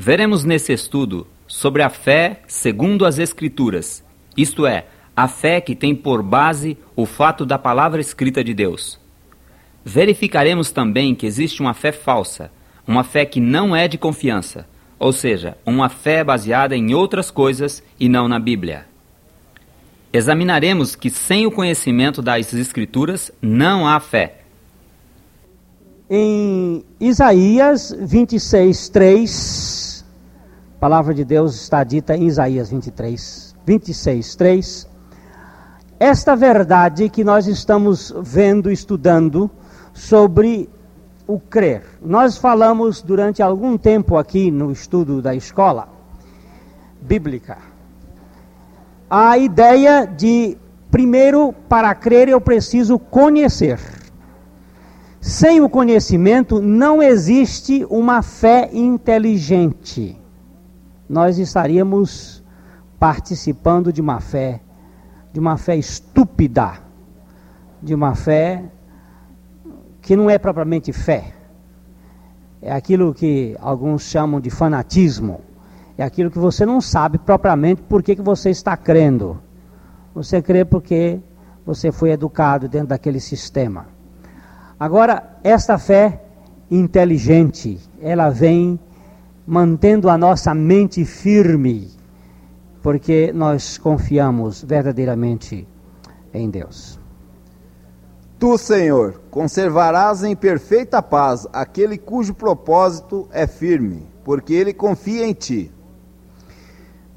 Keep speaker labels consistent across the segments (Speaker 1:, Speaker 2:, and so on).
Speaker 1: Veremos nesse estudo sobre a fé segundo as Escrituras, isto é, a fé que tem por base o fato da palavra escrita de Deus. Verificaremos também que existe uma fé falsa, uma fé que não é de confiança, ou seja, uma fé baseada em outras coisas e não na Bíblia. Examinaremos que sem o conhecimento das Escrituras não há fé.
Speaker 2: Em Isaías 26, 3, a palavra de Deus está dita em Isaías 23, 26, 3. Esta verdade que nós estamos vendo, estudando sobre o crer. Nós falamos durante algum tempo aqui no estudo da escola bíblica a ideia de, primeiro, para crer eu preciso conhecer. Sem o conhecimento não existe uma fé inteligente. Nós estaríamos participando de uma fé, de uma fé estúpida, de uma fé que não é propriamente fé. É aquilo que alguns chamam de fanatismo. É aquilo que você não sabe propriamente por que, que você está crendo. Você crê porque você foi educado dentro daquele sistema. Agora, esta fé inteligente, ela vem mantendo a nossa mente firme, porque nós confiamos verdadeiramente em Deus.
Speaker 3: Tu, Senhor, conservarás em perfeita paz aquele cujo propósito é firme, porque ele confia em ti.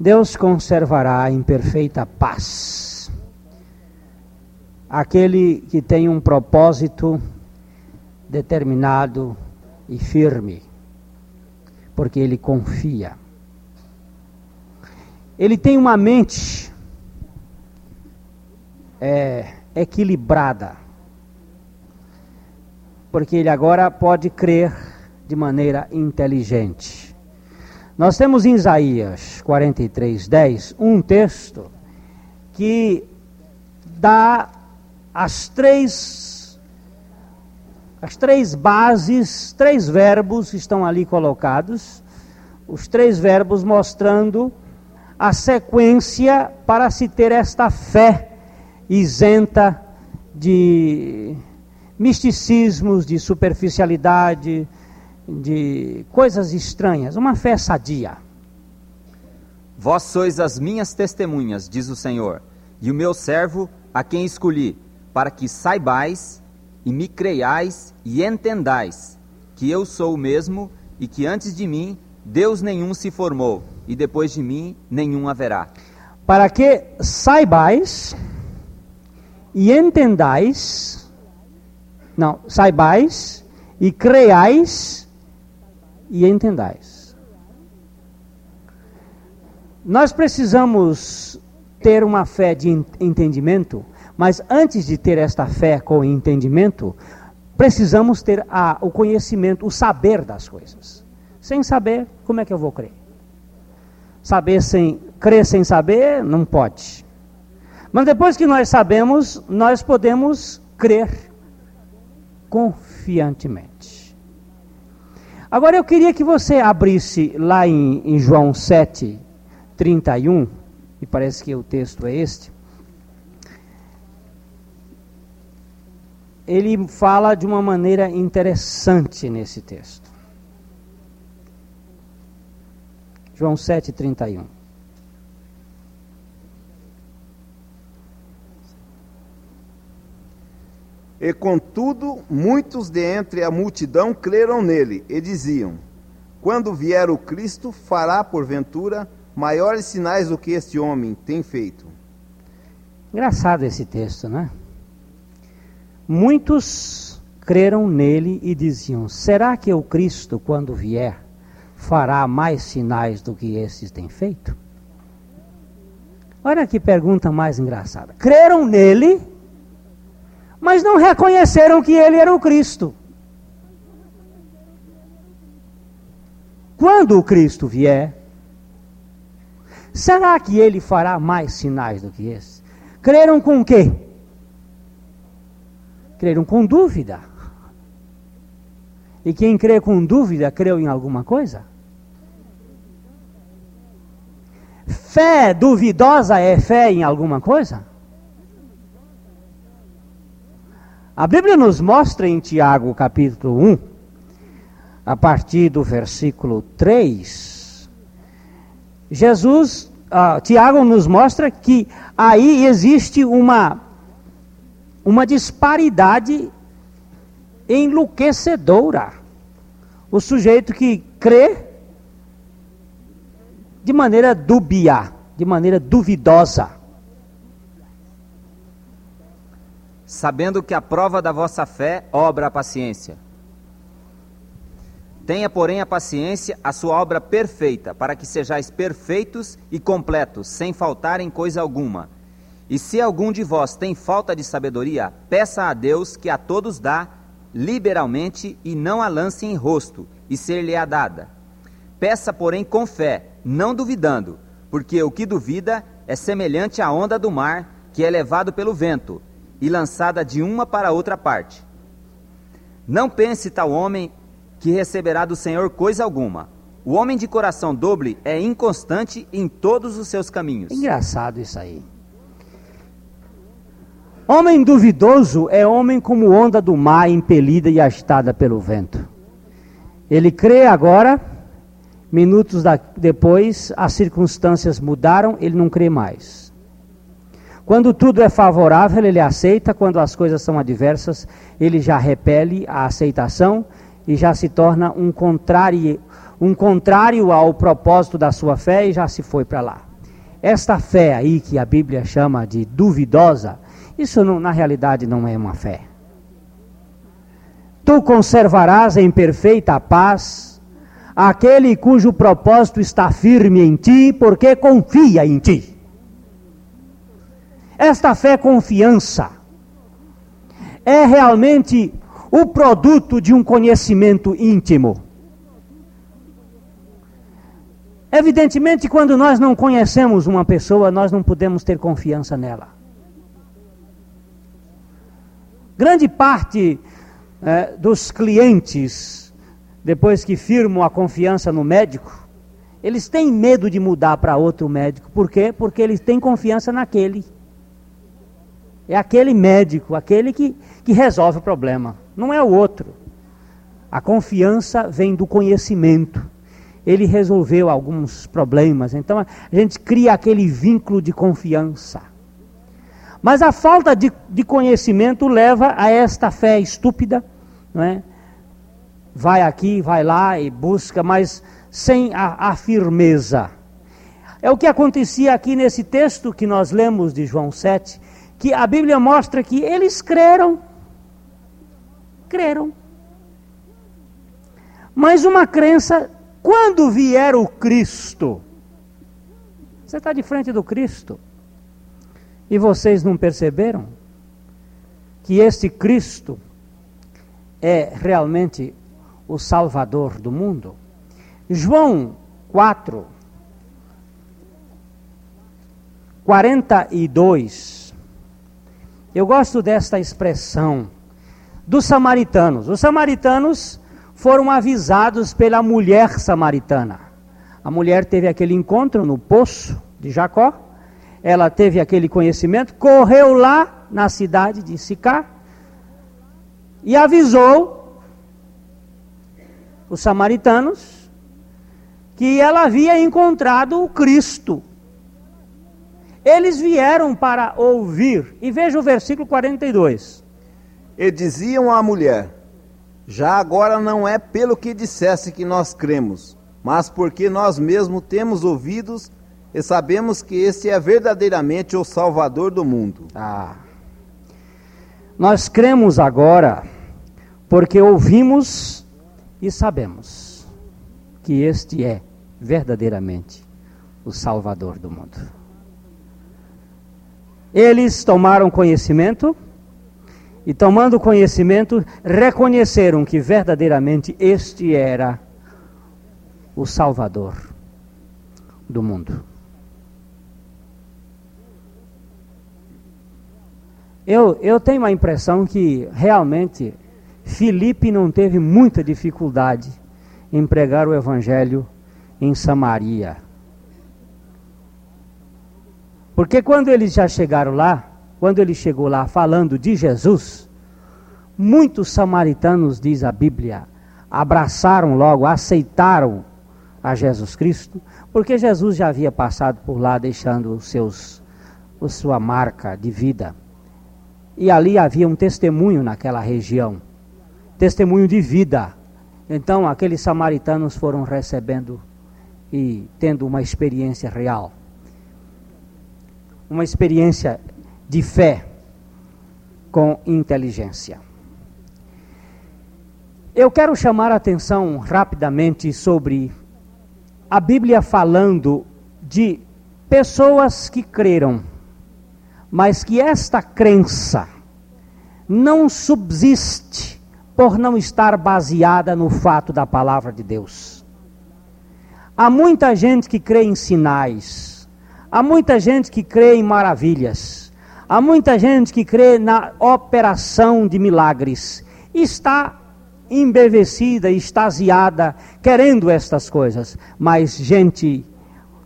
Speaker 2: Deus conservará em perfeita paz aquele que tem um propósito determinado e firme, porque ele confia. Ele tem uma mente é, equilibrada porque ele agora pode crer de maneira inteligente. Nós temos em Isaías 43, 10 um texto que dá as três, as três bases, três verbos estão ali colocados, os três verbos mostrando a sequência para se ter esta fé isenta de misticismos, de superficialidade, de coisas estranhas, uma fé sadia.
Speaker 1: Vós sois as minhas testemunhas, diz o Senhor, e o meu servo a quem escolhi, para que saibais e me creiais e entendais que eu sou o mesmo e que antes de mim Deus nenhum se formou e depois de mim nenhum haverá.
Speaker 2: Para que saibais e entendais não, saibais e creiais e entendais. Nós precisamos ter uma fé de entendimento, mas antes de ter esta fé com entendimento, precisamos ter a, o conhecimento, o saber das coisas. Sem saber, como é que eu vou crer? Saber sem crer sem saber, não pode. Mas depois que nós sabemos, nós podemos crer confiantemente. Agora eu queria que você abrisse lá em, em João 7, 31, e parece que o texto é este. Ele fala de uma maneira interessante nesse texto. João 7, 31.
Speaker 3: E contudo, muitos de entre a multidão creram nele e diziam: Quando vier o Cristo, fará porventura maiores sinais do que este homem tem feito.
Speaker 2: Engraçado esse texto, né? Muitos creram nele e diziam: Será que o Cristo, quando vier, fará mais sinais do que esses têm feito? Olha que pergunta mais engraçada. Creram nele mas não reconheceram que ele era o Cristo. Quando o Cristo vier, será que ele fará mais sinais do que esse? Creram com o quê? Creram com dúvida. E quem crê com dúvida, creu em alguma coisa? Fé duvidosa é fé em alguma coisa? A Bíblia nos mostra em Tiago capítulo 1, a partir do versículo 3, Jesus, uh, Tiago nos mostra que aí existe uma, uma disparidade enlouquecedora. O sujeito que crê de maneira dúbia, de maneira duvidosa.
Speaker 1: Sabendo que a prova da vossa fé obra a paciência. Tenha, porém, a paciência a sua obra perfeita, para que sejais perfeitos e completos, sem faltar em coisa alguma. E se algum de vós tem falta de sabedoria, peça a Deus que a todos dá liberalmente e não a lance em rosto, e ser-lhe-á dada. Peça, porém, com fé, não duvidando, porque o que duvida é semelhante à onda do mar, que é levado pelo vento e lançada de uma para outra parte. Não pense tal homem que receberá do Senhor coisa alguma. O homem de coração doble é inconstante em todos os seus caminhos.
Speaker 2: Engraçado isso aí. Homem duvidoso é homem como onda do mar impelida e agitada pelo vento. Ele crê agora, Minutos da, depois, as circunstâncias mudaram, ele não crê mais. Quando tudo é favorável, ele aceita, quando as coisas são adversas, ele já repele a aceitação e já se torna um contrário, um contrário ao propósito da sua fé e já se foi para lá. Esta fé aí que a Bíblia chama de duvidosa, isso não, na realidade não é uma fé. Tu conservarás em perfeita paz aquele cujo propósito está firme em ti, porque confia em ti. Esta fé confiança é realmente o produto de um conhecimento íntimo. Evidentemente, quando nós não conhecemos uma pessoa, nós não podemos ter confiança nela. Grande parte é, dos clientes depois que firmam a confiança no médico, eles têm medo de mudar para outro médico. Por quê? Porque eles têm confiança naquele. É aquele médico, aquele que, que resolve o problema, não é o outro. A confiança vem do conhecimento. Ele resolveu alguns problemas, então a gente cria aquele vínculo de confiança. Mas a falta de, de conhecimento leva a esta fé estúpida, não é? vai aqui, vai lá e busca, mas sem a, a firmeza. É o que acontecia aqui nesse texto que nós lemos de João 7, que a Bíblia mostra que eles creram. Creram. Mas uma crença, quando vier o Cristo, você está de frente do Cristo, e vocês não perceberam que este Cristo é realmente o Salvador do mundo. João 4, 42. Eu gosto desta expressão dos samaritanos. Os samaritanos foram avisados pela mulher samaritana. A mulher teve aquele encontro no poço de Jacó. Ela teve aquele conhecimento, correu lá na cidade de Sicá e avisou os samaritanos, que ela havia encontrado o Cristo. Eles vieram para ouvir, e veja o versículo 42.
Speaker 3: E diziam à mulher: Já agora não é pelo que dissesse que nós cremos, mas porque nós mesmos temos ouvidos e sabemos que este é verdadeiramente o Salvador do mundo.
Speaker 2: Ah. Nós cremos agora porque ouvimos e sabemos que este é verdadeiramente o Salvador do mundo. Eles tomaram conhecimento e, tomando conhecimento, reconheceram que verdadeiramente este era o Salvador do mundo. Eu, eu tenho a impressão que realmente Filipe não teve muita dificuldade em pregar o evangelho em Samaria. Porque quando eles já chegaram lá, quando ele chegou lá falando de Jesus, muitos samaritanos, diz a Bíblia, abraçaram logo, aceitaram a Jesus Cristo, porque Jesus já havia passado por lá deixando os seus, a sua marca de vida. E ali havia um testemunho naquela região, testemunho de vida. Então aqueles samaritanos foram recebendo e tendo uma experiência real, uma experiência de fé com inteligência. Eu quero chamar a atenção rapidamente sobre a Bíblia falando de pessoas que creram, mas que esta crença não subsiste por não estar baseada no fato da palavra de Deus. Há muita gente que crê em sinais, há muita gente que crê em maravilhas, há muita gente que crê na operação de milagres, está embevecida, extasiada, querendo estas coisas. Mas, gente,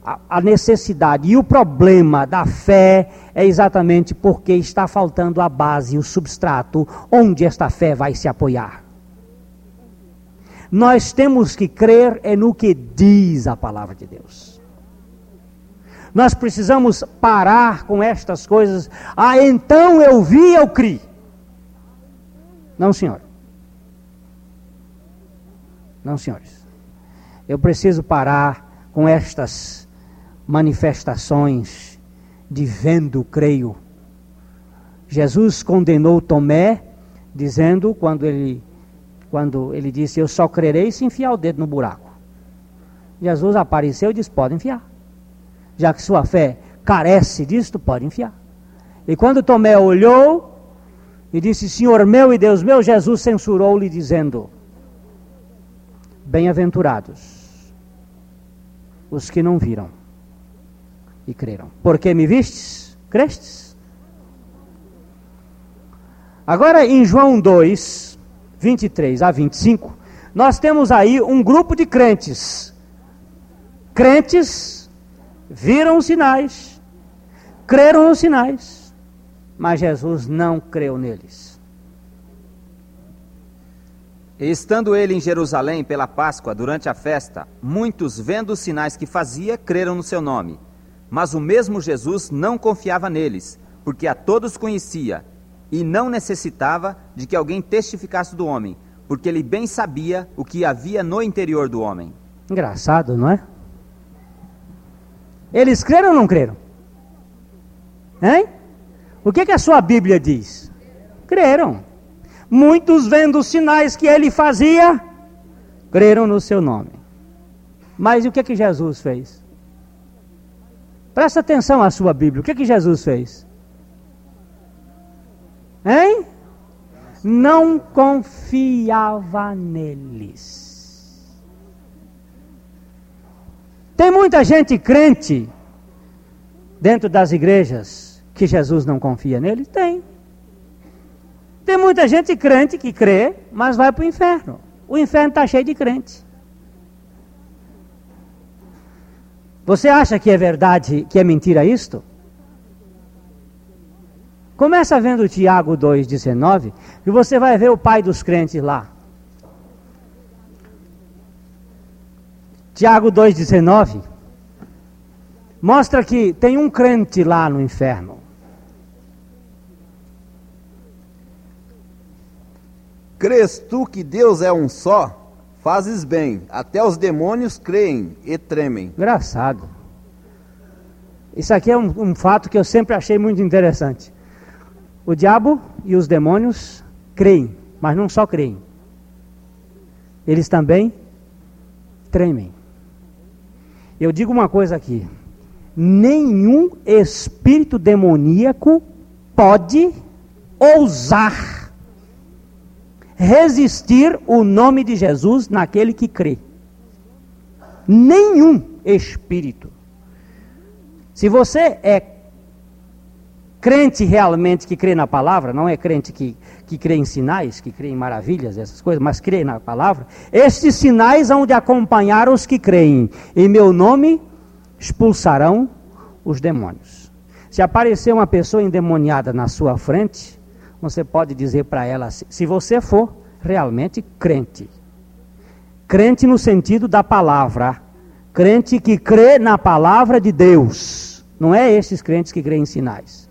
Speaker 2: a, necessidade e o problema da fé é exatamente porque está faltando a base, o substrato, onde esta fé vai se apoiar. Nós temos que crer é no que diz a palavra de Deus. Nós precisamos parar com estas coisas. Ah, então eu vi, eu criei. Não, senhor. Não, senhores. Eu preciso parar com estas manifestações de vendo, creio. Jesus condenou Tomé, dizendo, quando ele, quando ele disse, Eu só crerei se enfiar o dedo no buraco. Jesus apareceu e disse: Pode enfiar. Já que sua fé carece disto, pode enfiar. E quando Tomé olhou e disse: Senhor meu e Deus meu, Jesus censurou-lhe, dizendo: Bem-aventurados os que não viram e creram. Porque me vistes? Crestes? Agora em João 2, 23 a 25, nós temos aí um grupo de crentes. Crentes viram os sinais, creram nos sinais, mas Jesus não creu neles.
Speaker 1: Estando ele em Jerusalém pela Páscoa durante a festa, muitos, vendo os sinais que fazia, creram no seu nome. Mas o mesmo Jesus não confiava neles, porque a todos conhecia, e não necessitava de que alguém testificasse do homem, porque ele bem sabia o que havia no interior do homem.
Speaker 2: Engraçado, não é? Eles creram ou não creram? Hein? O que, que a sua Bíblia diz? Creram. Muitos vendo os sinais que ele fazia, creram no seu nome. Mas o que que Jesus fez? Presta atenção à sua Bíblia. O que que Jesus fez? Hein? Não confiava neles. Tem muita gente crente dentro das igrejas que Jesus não confia nele? Tem. Tem muita gente crente que crê, mas vai para o inferno. O inferno está cheio de crente. Você acha que é verdade, que é mentira isto? Começa vendo Tiago 2,19, e você vai ver o pai dos crentes lá. Tiago 2,19 mostra que tem um crente lá no inferno.
Speaker 3: Crês tu que Deus é um só? Fazes bem, até os demônios creem e tremem.
Speaker 2: Engraçado. Isso aqui é um, um fato que eu sempre achei muito interessante. O diabo e os demônios creem, mas não só creem. Eles também tremem. Eu digo uma coisa aqui: nenhum espírito demoníaco pode ousar resistir o nome de Jesus naquele que crê. Nenhum espírito. Se você é crente realmente que crê na palavra, não é crente que, que crê em sinais, que crê em maravilhas, essas coisas, mas crê na palavra, estes sinais hão de acompanhar os que creem. Em meu nome expulsarão os demônios. Se aparecer uma pessoa endemoniada na sua frente, você pode dizer para ela assim, se você for realmente crente. Crente no sentido da palavra. Crente que crê na palavra de Deus. Não é esses crentes que creem em sinais.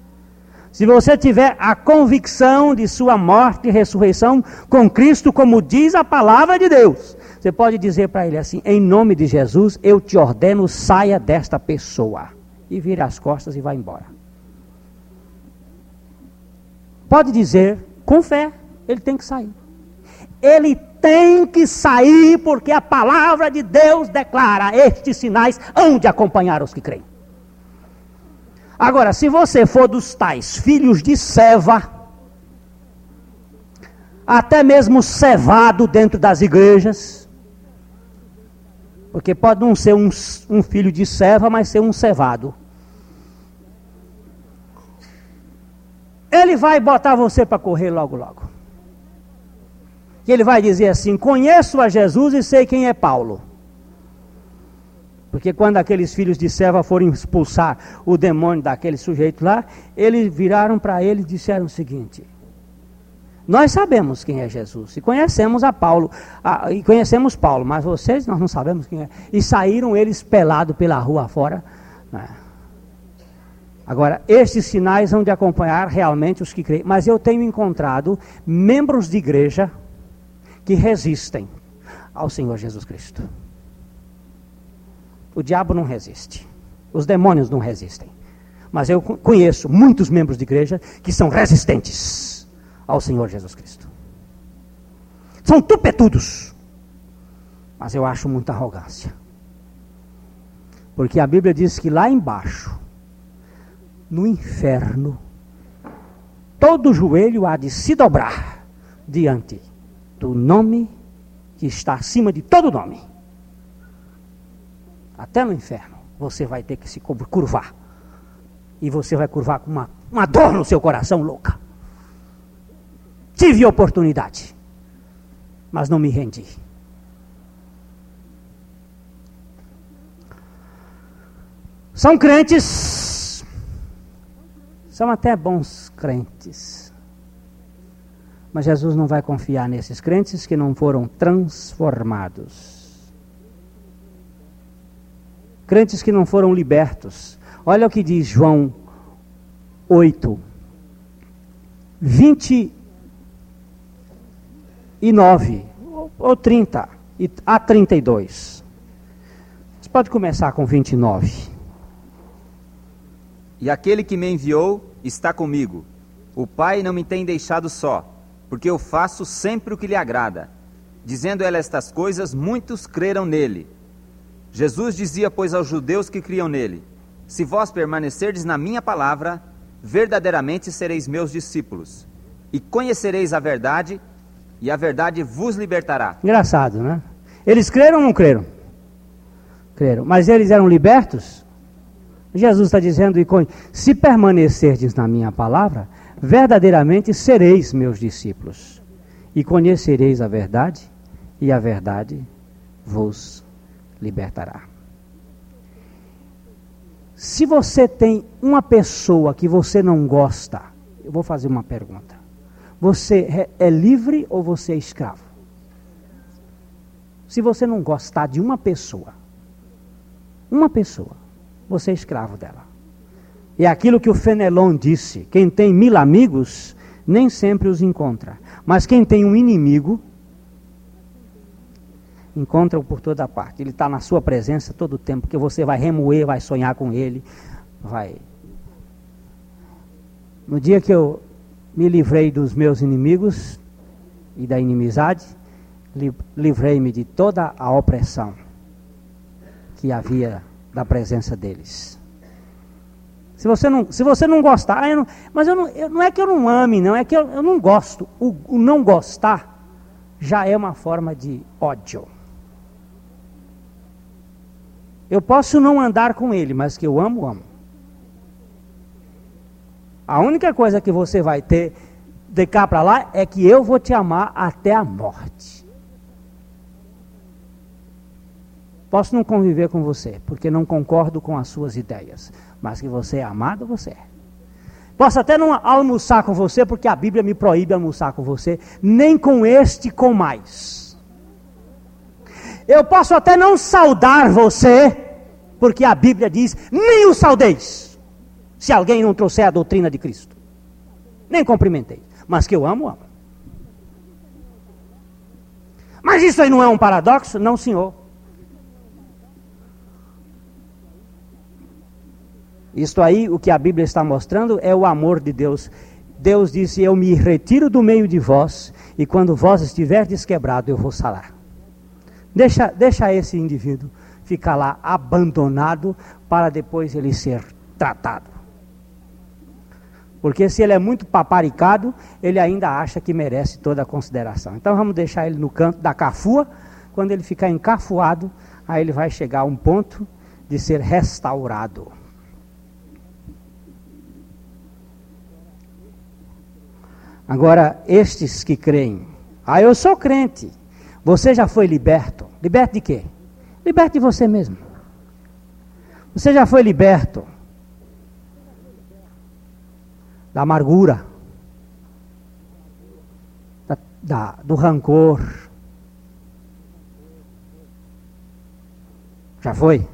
Speaker 2: Se você tiver a convicção de sua morte e ressurreição com Cristo, como diz a palavra de Deus, você pode dizer para ele assim: em nome de Jesus, eu te ordeno, saia desta pessoa. E vira as costas e vai embora. Pode dizer, com fé, ele tem que sair. Ele tem que sair, porque a palavra de Deus declara: estes sinais hão de acompanhar os que creem. Agora, se você for dos tais filhos de Seva, até mesmo cevado dentro das igrejas, porque pode não ser um, um filho de Seva, mas ser um cevado. Ele vai botar você para correr logo, logo. E ele vai dizer assim: Conheço a Jesus e sei quem é Paulo. Porque quando aqueles filhos de Seva foram expulsar o demônio daquele sujeito lá, eles viraram para ele e disseram o seguinte: Nós sabemos quem é Jesus e conhecemos a Paulo, a, e conhecemos Paulo, mas vocês nós não sabemos quem é. E saíram eles pelados pela rua fora. Né? Agora, estes sinais vão de acompanhar realmente os que creem. Mas eu tenho encontrado membros de igreja que resistem ao Senhor Jesus Cristo. O diabo não resiste. Os demônios não resistem. Mas eu conheço muitos membros de igreja que são resistentes ao Senhor Jesus Cristo. São tupetudos. Mas eu acho muita arrogância. Porque a Bíblia diz que lá embaixo, no inferno, todo joelho há de se dobrar diante do nome que está acima de todo nome até no inferno, você vai ter que se curvar. E você vai curvar com uma, uma dor no seu coração louca. Tive oportunidade, mas não me rendi. São crentes, são até bons crentes. Mas Jesus não vai confiar nesses crentes que não foram transformados crentes que não foram libertos. Olha o que diz João 8, 29 ou 30 a 32. Você pode começar com 29.
Speaker 1: E aquele que me enviou está comigo. O Pai não me tem deixado só, porque eu faço sempre o que lhe agrada. Dizendo ela estas coisas, muitos creram nele. Jesus dizia, pois, aos judeus que criam nele: Se vós permanecerdes na minha palavra, verdadeiramente sereis meus discípulos, e conhecereis a verdade, e a verdade vos libertará.
Speaker 2: Engraçado, né? Eles creram ou não creram? Creram. Mas eles eram libertos? Jesus está dizendo: se permanecerdes na minha palavra, verdadeiramente sereis meus discípulos, e conhecereis a verdade, e a verdade vos libertará. Se você tem uma pessoa que você não gosta, eu vou fazer uma pergunta. Você é, é livre ou você é escravo? Se você não gostar de uma pessoa, uma pessoa, você é escravo dela. E é aquilo que o Fenelon disse: quem tem mil amigos, nem sempre os encontra. Mas quem tem um inimigo, encontra-o por toda parte. Ele está na sua presença todo o tempo, que você vai remoer, vai sonhar com ele, vai. No dia que eu me livrei dos meus inimigos e da inimizade, livrei-me de toda a opressão que havia da presença deles. Se você não, se você não gostar, ah, eu não, mas eu não, eu, não é que eu não ame, não, é que eu, eu não gosto. O, o não gostar já é uma forma de ódio. Eu posso não andar com ele, mas que eu amo, amo. A única coisa que você vai ter de cá para lá é que eu vou te amar até a morte. Posso não conviver com você, porque não concordo com as suas ideias, mas que você é amado, você é. Posso até não almoçar com você, porque a Bíblia me proíbe almoçar com você, nem com este, com mais. Eu posso até não saudar você, porque a Bíblia diz: nem o saudeis, se alguém não trouxer a doutrina de Cristo. Nem cumprimentei, mas que eu amo, amo. Mas isso aí não é um paradoxo? Não, senhor. Isto aí, o que a Bíblia está mostrando é o amor de Deus. Deus disse: Eu me retiro do meio de vós, e quando vós estiverdes quebrado, eu vou salar. Deixa, deixa esse indivíduo ficar lá abandonado para depois ele ser tratado. Porque se ele é muito paparicado, ele ainda acha que merece toda a consideração. Então vamos deixar ele no canto da cafua. Quando ele ficar encafuado, aí ele vai chegar a um ponto de ser restaurado. Agora, estes que creem, ah, eu sou crente. Você já foi liberto. Liberto de quê? Liberto de você mesmo. Você já foi liberto da amargura, da, da, do rancor. Já foi?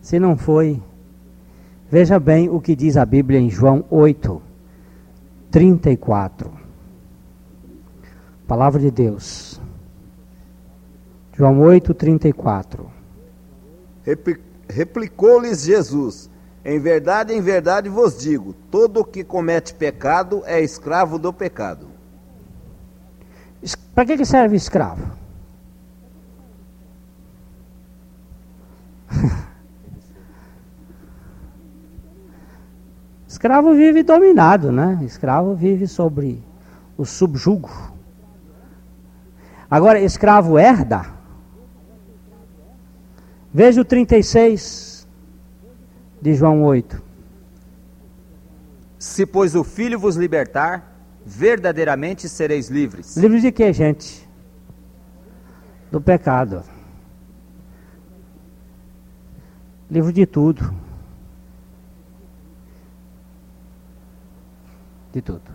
Speaker 2: Se não foi, veja bem o que diz a Bíblia em João 8, 34. Palavra de Deus. João 8, 34.
Speaker 3: Replicou-lhes Jesus: Em verdade, em verdade vos digo: todo o que comete pecado é escravo do pecado.
Speaker 2: Para que, que serve escravo? escravo vive dominado, né? Escravo vive sobre o subjugo. Agora, escravo herda. Veja o 36 de João 8.
Speaker 1: Se, pois, o Filho vos libertar, verdadeiramente sereis livres.
Speaker 2: Livres de quê, gente? Do pecado. Livre de tudo. De tudo.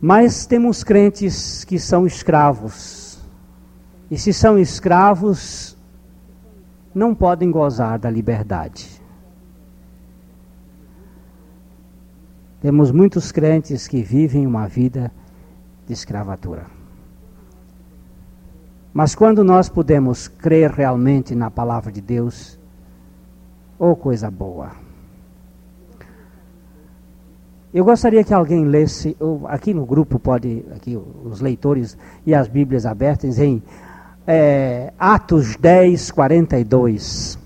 Speaker 2: Mas temos crentes que são escravos e se são escravos, não podem gozar da liberdade. Temos muitos crentes que vivem uma vida de escravatura. Mas quando nós podemos crer realmente na palavra de Deus, oh coisa boa. Eu gostaria que alguém lesse, aqui no grupo pode, aqui os leitores e as Bíblias abertas em é, Atos 10, 42,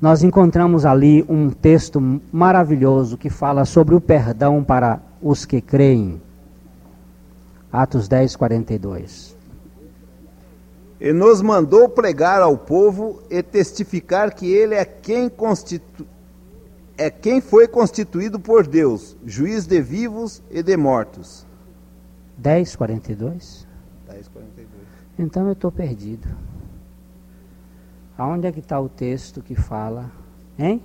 Speaker 2: nós encontramos ali um texto maravilhoso que fala sobre o perdão para os que creem. Atos 10, 42.
Speaker 3: E nos mandou pregar ao povo e testificar que ele é quem constitu... é quem foi constituído por Deus, juiz de vivos e de mortos.
Speaker 2: 10, 42?
Speaker 3: 10, 42.
Speaker 2: Então eu estou perdido. Aonde é que está o texto que fala? Hein?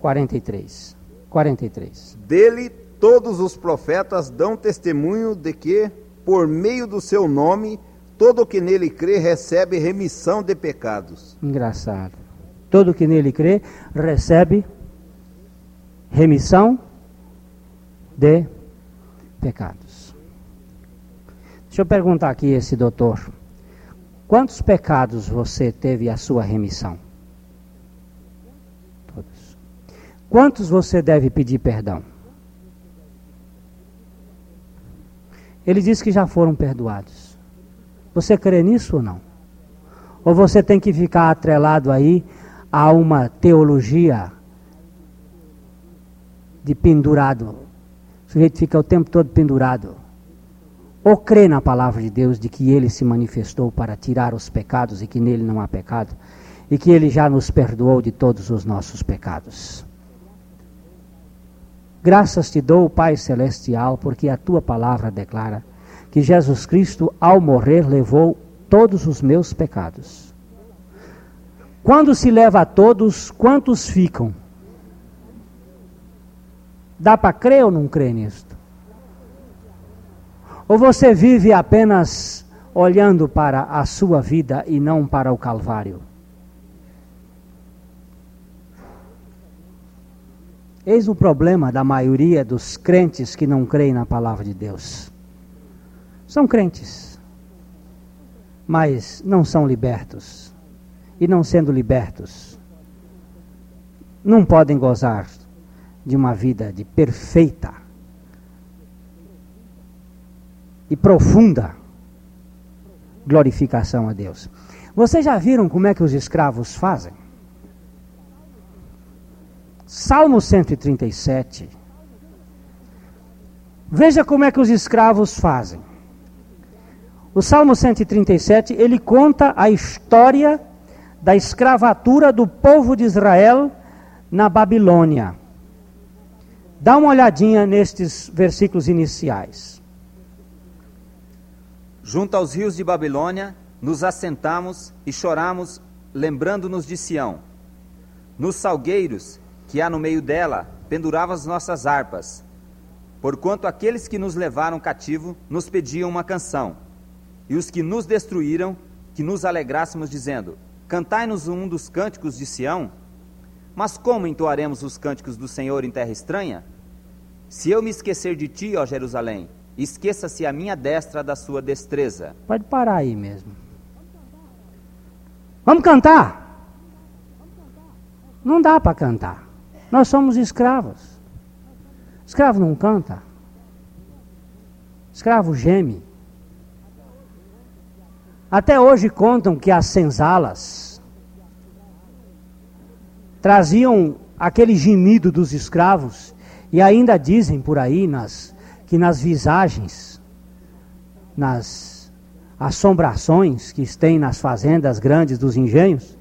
Speaker 2: 43. 43.
Speaker 3: Dele todos os profetas dão testemunho de que, por meio do seu nome, todo que nele crê recebe remissão de pecados.
Speaker 2: Engraçado. Todo que nele crê recebe remissão de pecados. Deixa eu perguntar aqui esse doutor. Quantos pecados você teve a sua remissão? Todos. Quantos você deve pedir perdão? Ele diz que já foram perdoados. Você crê nisso ou não? Ou você tem que ficar atrelado aí a uma teologia de pendurado? O sujeito fica o tempo todo pendurado ou crê na palavra de Deus de que ele se manifestou para tirar os pecados e que nele não há pecado, e que ele já nos perdoou de todos os nossos pecados. Graças te dou, Pai Celestial, porque a tua palavra declara que Jesus Cristo, ao morrer, levou todos os meus pecados. Quando se leva a todos, quantos ficam? Dá para crer ou não crer nisto? Ou você vive apenas olhando para a sua vida e não para o Calvário? Eis o problema da maioria dos crentes que não creem na palavra de Deus. São crentes, mas não são libertos. E não sendo libertos, não podem gozar de uma vida de perfeita e profunda glorificação a Deus. Vocês já viram como é que os escravos fazem? Salmo 137. Veja como é que os escravos fazem. O Salmo 137, ele conta a história da escravatura do povo de Israel na Babilônia. Dá uma olhadinha nestes versículos iniciais.
Speaker 1: Junto aos rios de Babilônia, nos assentamos e choramos, lembrando-nos de Sião. Nos salgueiros que há no meio dela, penduravam as nossas harpas. Porquanto aqueles que nos levaram cativo nos pediam uma canção, e os que nos destruíram, que nos alegrássemos, dizendo: Cantai-nos um dos cânticos de Sião. Mas como entoaremos os cânticos do Senhor em terra estranha? Se eu me esquecer de ti, ó Jerusalém, esqueça-se a minha destra da sua destreza.
Speaker 2: Pode parar aí mesmo. Vamos cantar? Não dá para cantar. Nós somos escravos. Escravo não canta. Escravo geme. Até hoje contam que as senzalas traziam aquele gemido dos escravos e ainda dizem por aí nas, que nas visagens, nas assombrações que tem nas fazendas grandes dos engenhos,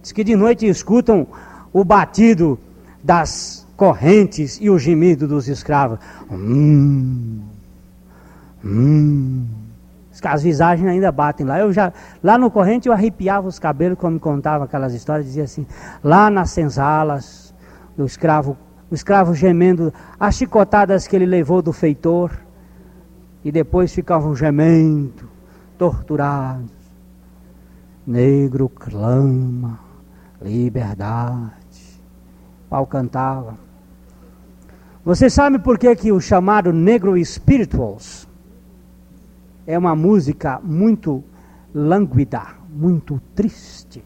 Speaker 2: diz que de noite escutam o batido das correntes e o gemido dos escravos. Hum, hum as visagens ainda batem lá. Eu já, lá no corrente eu arrepiava os cabelos quando me contava aquelas histórias, dizia assim, lá nas senzalas, o escravo, o escravo gemendo, as chicotadas que ele levou do feitor, e depois ficavam gemendo, torturados. Negro clama, liberdade. Pau cantava. Você sabe por que, que o chamado negro spirituals é uma música muito lânguida, muito triste.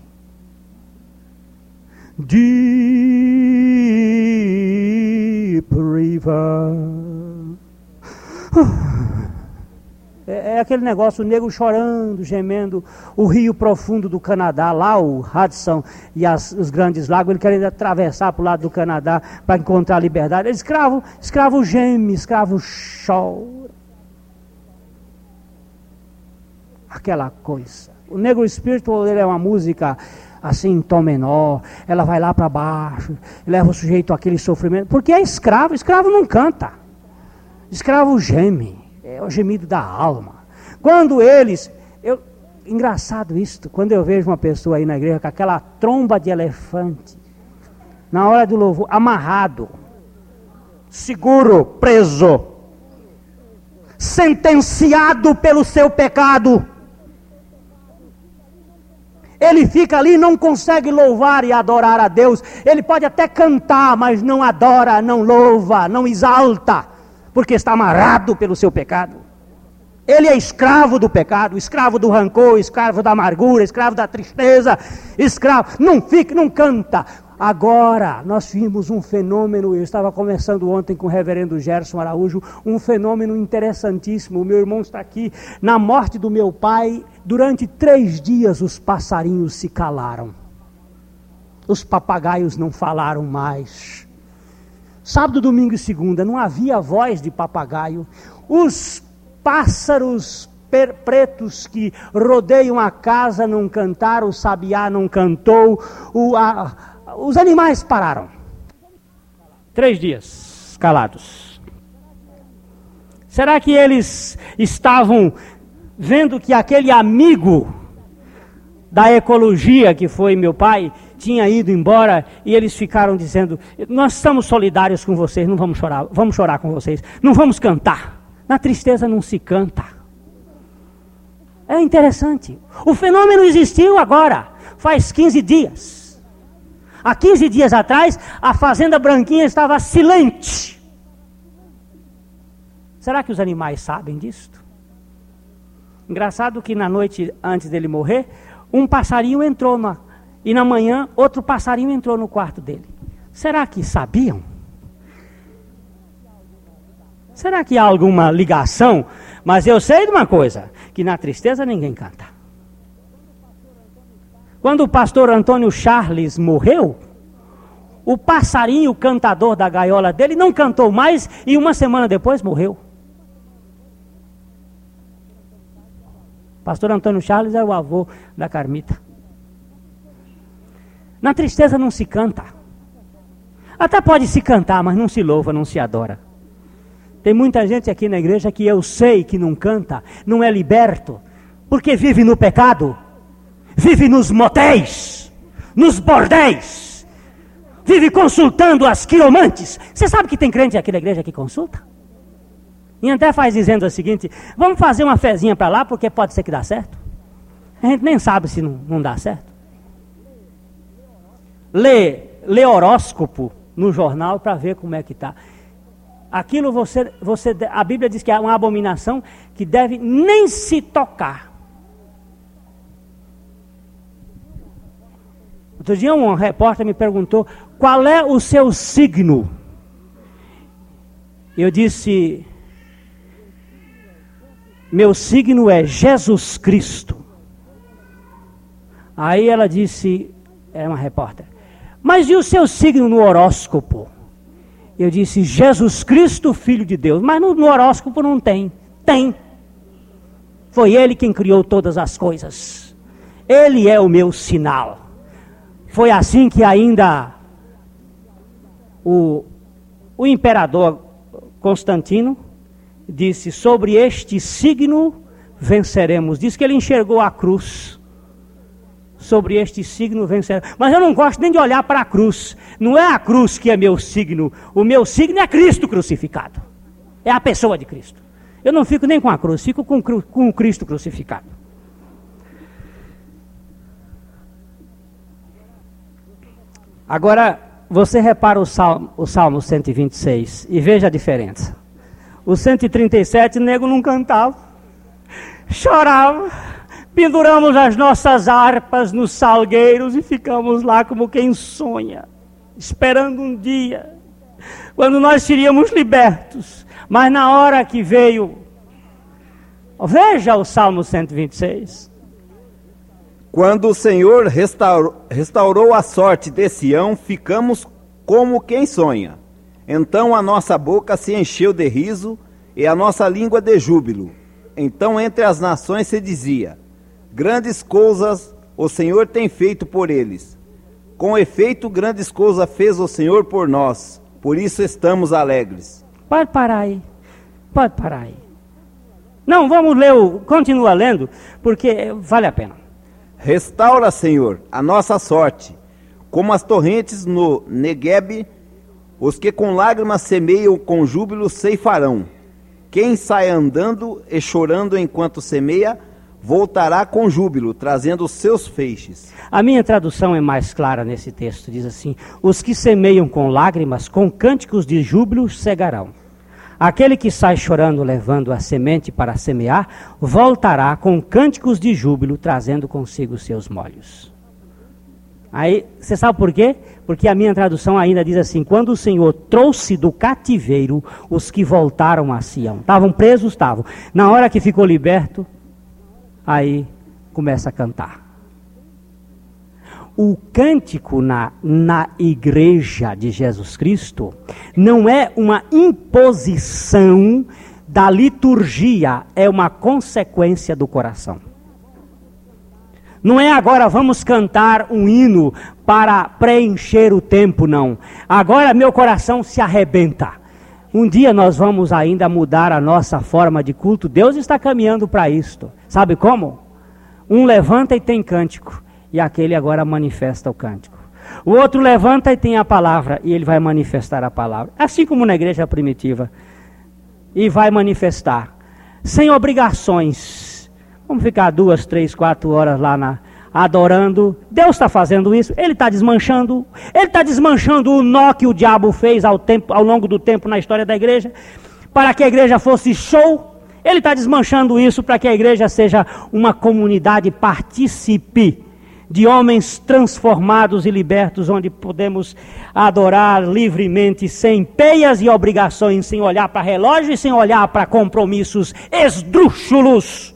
Speaker 2: Deep River. É, é, aquele negócio, o negro chorando, gemendo, o rio profundo do Canadá, lá o Hudson e as, os grandes lagos, ele querendo atravessar para o lado do Canadá para encontrar a liberdade. Ele, escravo, escravo geme, escravo chora. Aquela coisa. O negro espiritual ele é uma música assim tom menor, ela vai lá para baixo, leva o sujeito àquele sofrimento, porque é escravo, escravo não canta. Escravo geme, é o gemido da alma. Quando eles, eu, engraçado isto, quando eu vejo uma pessoa aí na igreja com aquela tromba de elefante, na hora do louvor, amarrado, seguro, preso, sentenciado pelo seu pecado, ele fica ali e não consegue louvar e adorar a Deus. Ele pode até cantar, mas não adora, não louva, não exalta, porque está amarrado pelo seu pecado. Ele é escravo do pecado, escravo do rancor, escravo da amargura, escravo da tristeza, escravo, não fica, não canta. Agora, nós vimos um fenômeno, eu estava conversando ontem com o reverendo Gerson Araújo, um fenômeno interessantíssimo. O meu irmão está aqui. Na morte do meu pai, durante três dias os passarinhos se calaram. Os papagaios não falaram mais. Sábado, domingo e segunda não havia voz de papagaio. Os pássaros pretos que rodeiam a casa não cantaram, o sabiá não cantou, o, a, os animais pararam. Três dias calados. Será que eles estavam vendo que aquele amigo da ecologia, que foi meu pai, tinha ido embora e eles ficaram dizendo: Nós estamos solidários com vocês, não vamos chorar, vamos chorar com vocês, não vamos cantar. Na tristeza não se canta. É interessante. O fenômeno existiu agora, faz 15 dias. Há 15 dias atrás, a Fazenda Branquinha estava silente. Será que os animais sabem disto? Engraçado que na noite antes dele morrer, um passarinho entrou na, e na manhã outro passarinho entrou no quarto dele. Será que sabiam? Será que há alguma ligação? Mas eu sei de uma coisa: que na tristeza ninguém canta. Quando o pastor Antônio Charles morreu, o passarinho cantador da gaiola dele não cantou mais e uma semana depois morreu. Pastor Antônio Charles é o avô da Carmita. Na tristeza não se canta. Até pode se cantar, mas não se louva, não se adora. Tem muita gente aqui na igreja que eu sei que não canta, não é liberto, porque vive no pecado, vive nos motéis, nos bordéis, vive consultando as quiromantes. Você sabe que tem crente aqui na igreja que consulta? E até faz dizendo o seguinte: vamos fazer uma fezinha para lá, porque pode ser que dá certo. A gente nem sabe se não, não dá certo. Lê, lê horóscopo no jornal para ver como é que está. Aquilo você, você, a Bíblia diz que é uma abominação que deve nem se tocar. Outro dia um repórter me perguntou qual é o seu signo. Eu disse, meu signo é Jesus Cristo. Aí ela disse, é uma repórter, mas e o seu signo no horóscopo? Eu disse, Jesus Cristo, Filho de Deus. Mas no, no horóscopo não tem. Tem. Foi Ele quem criou todas as coisas. Ele é o meu sinal. Foi assim que ainda o, o imperador Constantino disse: Sobre este signo venceremos. Diz que ele enxergou a cruz. Sobre este signo venceremos. Mas eu não gosto nem de olhar para a cruz. Não é a cruz que é meu signo. O meu signo é Cristo crucificado. É a pessoa de Cristo. Eu não fico nem com a cruz, fico com, com Cristo crucificado. Agora, você repara o Salmo, o Salmo 126 e veja a diferença. O 137, o nego não cantava, chorava. Penduramos as nossas harpas nos salgueiros e ficamos lá como quem sonha, esperando um dia, quando nós seríamos libertos. Mas na hora que veio, veja o Salmo 126.
Speaker 3: Quando o Senhor restaurou, restaurou a sorte de Sião, ficamos como quem sonha. Então a nossa boca se encheu de riso e a nossa língua de júbilo. Então entre as nações se dizia: Grandes coisas o Senhor tem feito por eles. Com efeito, grandes coisas fez o Senhor por nós. Por isso estamos alegres.
Speaker 2: Pode parar aí. Pode parar aí. Não, vamos ler o. Continua lendo, porque vale a pena.
Speaker 3: Restaura, Senhor, a nossa sorte, como as torrentes no Negueb os que com lágrimas semeiam, com júbilo ceifarão. Quem sai andando e chorando enquanto semeia, voltará com júbilo, trazendo os seus feixes.
Speaker 2: A minha tradução é mais clara nesse texto, diz assim: Os que semeiam com lágrimas, com cânticos de júbilo, cegarão. Aquele que sai chorando, levando a semente para semear, voltará com cânticos de júbilo, trazendo consigo seus molhos. Aí, você sabe por quê? Porque a minha tradução ainda diz assim: quando o Senhor trouxe do cativeiro os que voltaram a Sião. Estavam presos, estavam. Na hora que ficou liberto, aí começa a cantar. O cântico na, na igreja de Jesus Cristo não é uma imposição da liturgia, é uma consequência do coração. Não é agora vamos cantar um hino para preencher o tempo, não. Agora meu coração se arrebenta. Um dia nós vamos ainda mudar a nossa forma de culto. Deus está caminhando para isto. Sabe como? Um levanta e tem cântico. e aquele agora manifesta o cântico. O outro levanta e tem a palavra, e ele vai manifestar a palavra. Assim como na igreja primitiva. E vai manifestar. Sem obrigações. Vamos ficar duas, três, quatro horas lá na, adorando. Deus está fazendo isso. Ele está desmanchando. Ele está desmanchando o nó que o diabo fez ao, tempo, ao longo do tempo na história da igreja. Para que a igreja fosse show. Ele está desmanchando isso para que a igreja seja uma comunidade participe de homens transformados e libertos, onde podemos adorar livremente, sem peias e obrigações, sem olhar para relógio e sem olhar para compromissos esdrúxulos.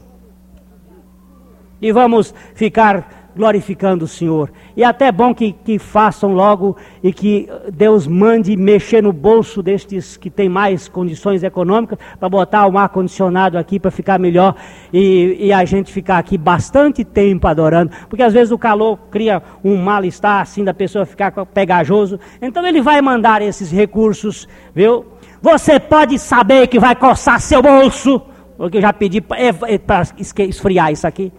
Speaker 2: E vamos ficar glorificando o Senhor. E é até bom que, que façam logo e que Deus mande mexer no bolso destes que têm mais condições econômicas para botar um ar-condicionado aqui para ficar melhor e, e, a gente ficar aqui bastante tempo adorando. Porque às vezes o calor cria um mal-estar assim da pessoa ficar pegajoso. Então ele vai mandar esses recursos, viu? Você pode saber que vai coçar seu bolso, porque eu já pedi para é, é, esfriar isso aqui.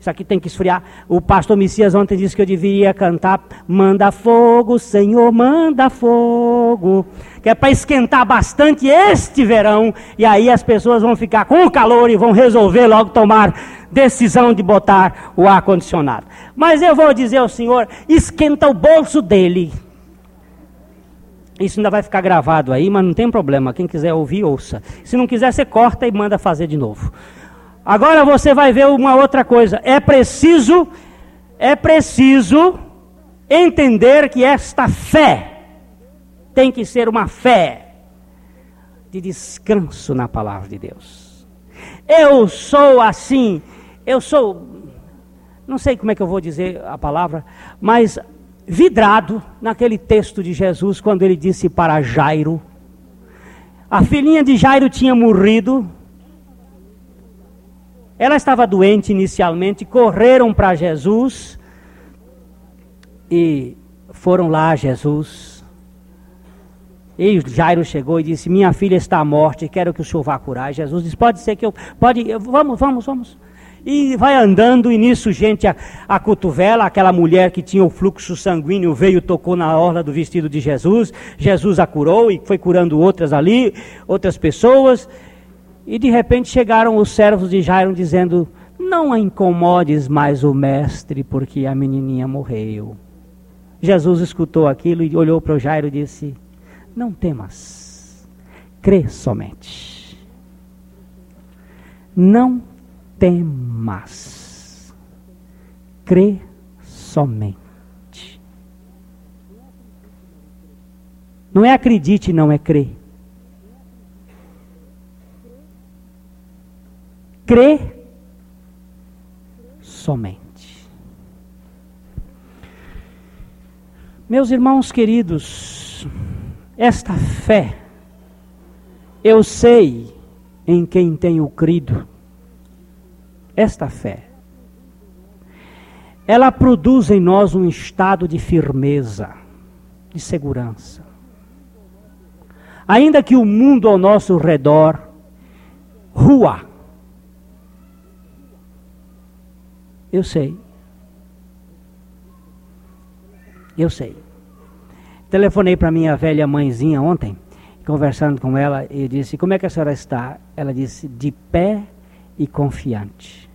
Speaker 2: Isso aqui tem que esfriar. O pastor Messias ontem disse que eu deveria cantar Manda fogo, Senhor, manda fogo. Que é para esquentar bastante este verão. E aí as pessoas vão ficar com o calor e vão resolver logo tomar decisão de botar o ar-condicionado. Mas eu vou dizer ao Senhor: esquenta o bolso dele. Isso ainda vai ficar gravado aí, mas não tem problema. Quem quiser ouvir, ouça. Se não quiser, você corta e manda fazer de novo. Agora você vai ver uma outra coisa. É preciso, é preciso entender que esta fé tem que ser uma fé de descanso na palavra de Deus. Eu sou assim, eu sou, não sei como é que eu vou dizer a palavra, mas vidrado naquele texto de Jesus quando ele disse para Jairo. A filhinha de Jairo tinha morrido, ela estava doente inicialmente, correram para Jesus e foram lá a Jesus. E Jairo chegou e disse: Minha filha está à morte, quero que o senhor vá curar. Jesus disse: Pode ser que eu. Pode, vamos, vamos, vamos. E vai andando, e nisso, gente, a, a cotovela, aquela mulher que tinha o fluxo sanguíneo, veio, tocou na orla do vestido de Jesus. Jesus a curou e foi curando outras ali, outras pessoas. E de repente chegaram os servos de Jairo dizendo: Não incomodes mais o mestre, porque a menininha morreu. Jesus escutou aquilo e olhou para o Jairo e disse: Não temas, crê somente. Não temas, crê somente. Não é acredite, não é crer. Crê somente. Meus irmãos queridos, esta fé, eu sei em quem tenho crido, esta fé, ela produz em nós um estado de firmeza, de segurança. Ainda que o mundo ao nosso redor rua, Eu sei. Eu sei. Telefonei para minha velha mãezinha ontem, conversando com ela, e disse: Como é que a senhora está? Ela disse: De pé e confiante.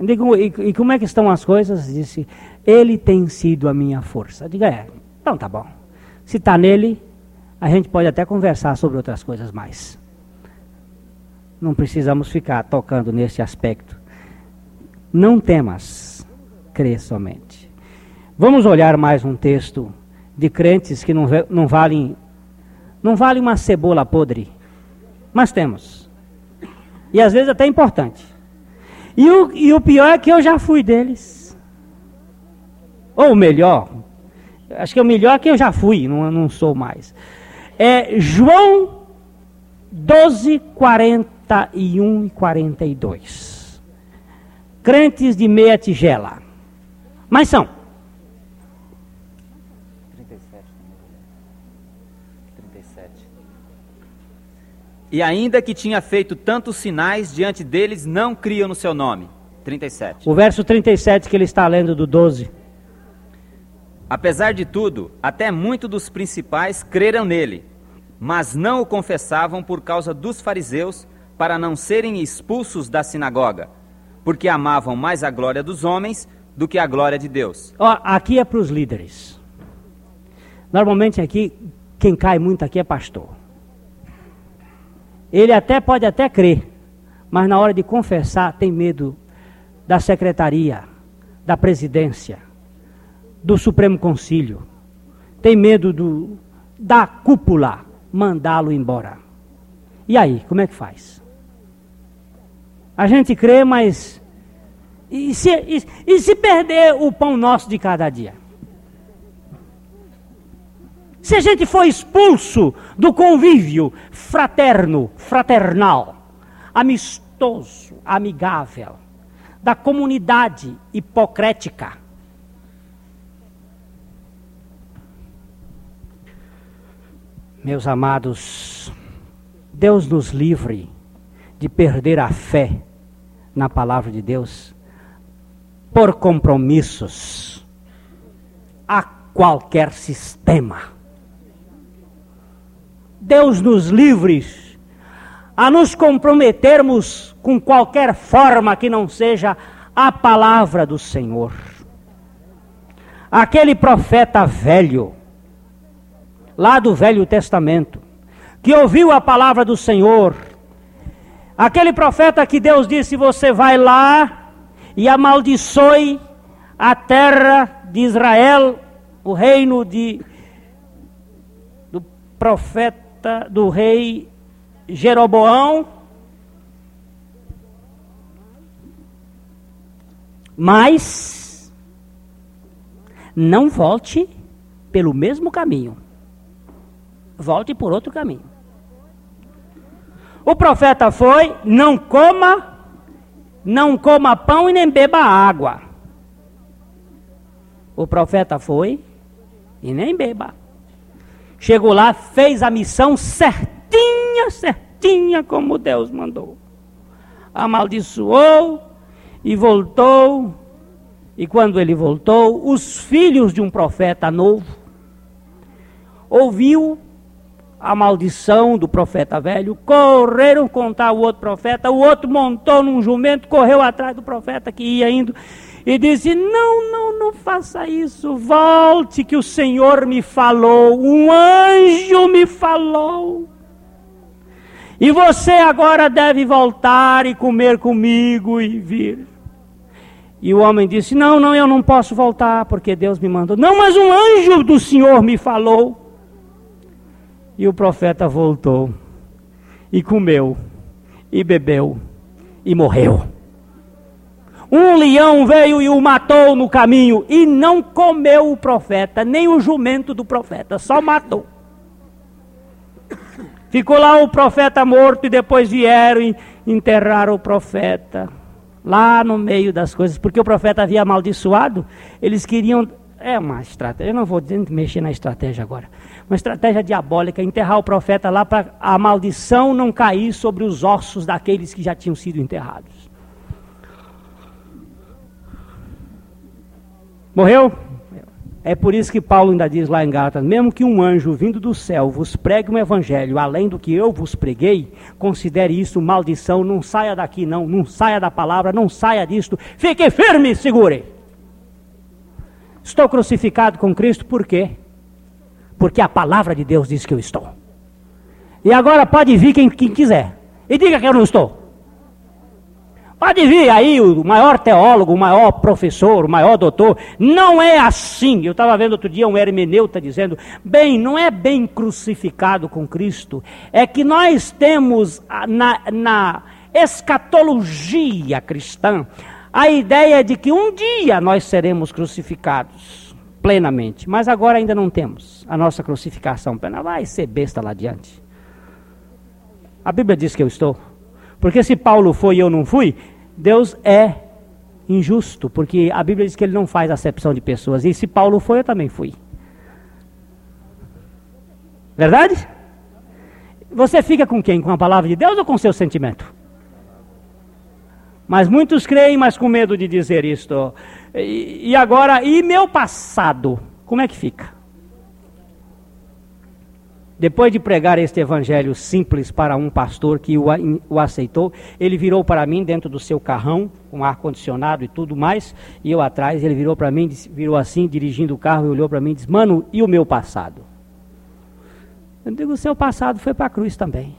Speaker 2: Digo, e, e como é que estão as coisas? Disse: Ele tem sido a minha força. Diga, é, então tá bom. Se está nele, a gente pode até conversar sobre outras coisas mais. Não precisamos ficar tocando nesse aspecto. Não temas, crê somente. Vamos olhar mais um texto de crentes que não, não valem não vale uma cebola podre, mas temos. E às vezes até é importante. E o, e o pior é que eu já fui deles. Ou melhor, acho que o melhor é que eu já fui, não, não sou mais. É João 12, 40 41 e 42. Crentes de meia tigela. Mas são. 37.
Speaker 1: 37. E ainda que tinha feito tantos sinais diante deles, não criam no seu nome. 37.
Speaker 2: O verso 37 que ele está lendo do 12.
Speaker 1: Apesar de tudo, até muitos dos principais creram nele, mas não o confessavam por causa dos fariseus, para não serem expulsos da sinagoga, porque amavam mais a glória dos homens do que a glória de Deus.
Speaker 2: Ó, aqui é para os líderes. Normalmente aqui, quem cai muito aqui é pastor. Ele até pode até crer, mas na hora de confessar tem medo da secretaria, da presidência, do Supremo Concílio. Tem medo do, da cúpula mandá-lo embora. E aí, como é que faz? A gente crê, mas. E se, e, e se perder o pão nosso de cada dia? Se a gente for expulso do convívio fraterno, fraternal, amistoso, amigável, da comunidade hipocrética, Meus amados, Deus nos livre de perder a fé na palavra de Deus por compromissos a qualquer sistema. Deus nos livre a nos comprometermos com qualquer forma que não seja a palavra do Senhor. Aquele profeta velho, lá do Velho Testamento, que ouviu a palavra do Senhor, aquele profeta que Deus disse: Você vai lá e amaldiçoe a terra de Israel, o reino de, do profeta, do rei Jeroboão. Mas não volte pelo mesmo caminho. Volte por outro caminho. O profeta foi: não coma, não coma pão e nem beba água. O profeta foi e nem beba. Chegou lá, fez a missão certinha, certinha como Deus mandou. Amaldiçoou e voltou. E quando ele voltou, os filhos de um profeta novo ouviu a maldição do profeta velho, correram contar o outro profeta, o outro montou num jumento, correu atrás do profeta que ia indo e disse: Não, não, não faça isso, volte que o Senhor me falou, um anjo me falou. E você agora deve voltar e comer comigo e vir. E o homem disse: Não, não, eu não posso voltar, porque Deus me mandou. Não, mas um anjo do Senhor me falou. E o profeta voltou, e comeu, e bebeu, e morreu. Um leão veio e o matou no caminho, e não comeu o profeta, nem o jumento do profeta, só matou. Ficou lá o profeta morto, e depois vieram e enterraram o profeta, lá no meio das coisas, porque o profeta havia amaldiçoado, eles queriam. É uma estratégia, eu não vou mexer na estratégia agora uma estratégia diabólica, enterrar o profeta lá para a maldição não cair sobre os ossos daqueles que já tinham sido enterrados. Morreu? É por isso que Paulo ainda diz lá em Gálatas: mesmo que um anjo vindo do céu vos pregue um evangelho além do que eu vos preguei, considere isso maldição, não saia daqui, não, não saia da palavra, não saia disto, fique firme, segure. Estou crucificado com Cristo, por quê? porque a palavra de Deus diz que eu estou. E agora pode vir quem, quem quiser. E diga que eu não estou. Pode vir aí o maior teólogo, o maior professor, o maior doutor. Não é assim. Eu estava vendo outro dia um hermeneuta dizendo: bem, não é bem crucificado com Cristo. É que nós temos na, na escatologia cristã a ideia de que um dia nós seremos crucificados plenamente. Mas agora ainda não temos a nossa crucificação plena. Vai ser besta lá adiante. A Bíblia diz que eu estou. Porque se Paulo foi e eu não fui, Deus é injusto. Porque a Bíblia diz que ele não faz acepção de pessoas. E se Paulo foi, eu também fui. Verdade? Você fica com quem? Com a palavra de Deus ou com seu sentimento? Mas muitos creem, mas com medo de dizer isto. E, e agora, e meu passado? Como é que fica? Depois de pregar este evangelho simples para um pastor que o, o aceitou, ele virou para mim dentro do seu carrão, com ar-condicionado e tudo mais, e eu atrás, ele virou para mim, virou assim, dirigindo o carro, e olhou para mim e disse: Mano, e o meu passado? Eu digo: O seu passado foi para a cruz também.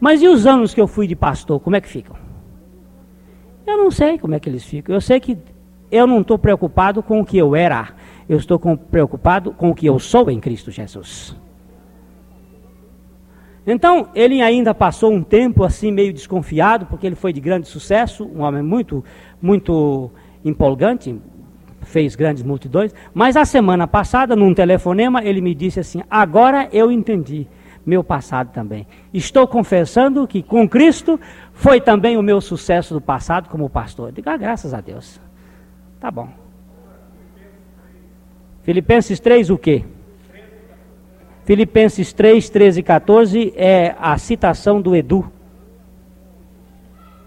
Speaker 2: Mas e os anos que eu fui de pastor, como é que ficam? Eu não sei como é que eles ficam. Eu sei que eu não estou preocupado com o que eu era, eu estou com, preocupado com o que eu sou em Cristo Jesus. Então, ele ainda passou um tempo assim meio desconfiado, porque ele foi de grande sucesso, um homem muito, muito empolgante, fez grandes multidões. Mas a semana passada, num telefonema, ele me disse assim: Agora eu entendi meu passado também. Estou confessando que com Cristo foi também o meu sucesso do passado como pastor. Diga ah, graças a Deus. Tá bom. Filipenses 3, o quê? Filipenses 3, 13 e 14 é a citação do Edu.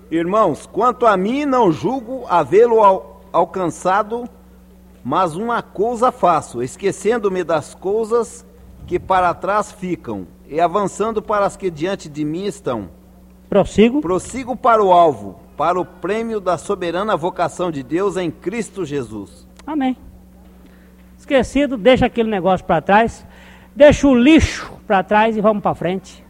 Speaker 3: Irmãos, quanto a mim, não julgo havê-lo al alcançado, mas uma coisa faço, esquecendo-me das coisas que para trás ficam e avançando para as que diante de mim estão.
Speaker 2: Prossigo.
Speaker 3: Prossigo para o alvo, para o prêmio da soberana vocação de Deus em Cristo Jesus.
Speaker 2: Amém. Esquecido, deixa aquele negócio para trás. Deixa o lixo para trás e vamos para frente.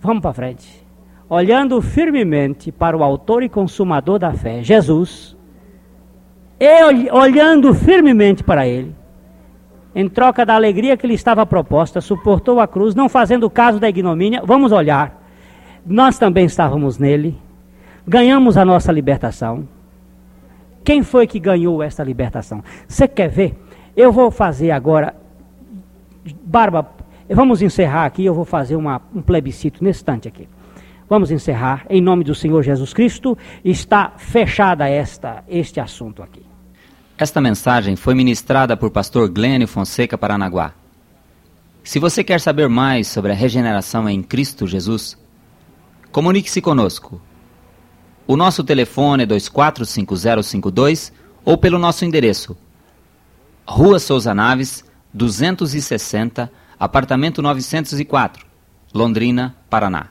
Speaker 2: Vamos para frente. Olhando firmemente para o autor e consumador da fé, Jesus, e olhando firmemente para ele, em troca da alegria que lhe estava proposta, suportou a cruz, não fazendo caso da ignomínia. Vamos olhar. Nós também estávamos nele, ganhamos a nossa libertação. Quem foi que ganhou essa libertação? Você quer ver? Eu vou fazer agora Barba, vamos encerrar aqui, eu vou fazer uma, um plebiscito nesse instante aqui. Vamos encerrar, em nome do Senhor Jesus Cristo, está fechada esta, este assunto aqui.
Speaker 1: Esta mensagem foi ministrada por pastor Glênio Fonseca Paranaguá. Se você quer saber mais sobre a regeneração em Cristo Jesus, comunique-se conosco. O nosso telefone é 245052 ou pelo nosso endereço. Rua Souza Naves, 260, apartamento 904, Londrina, Paraná.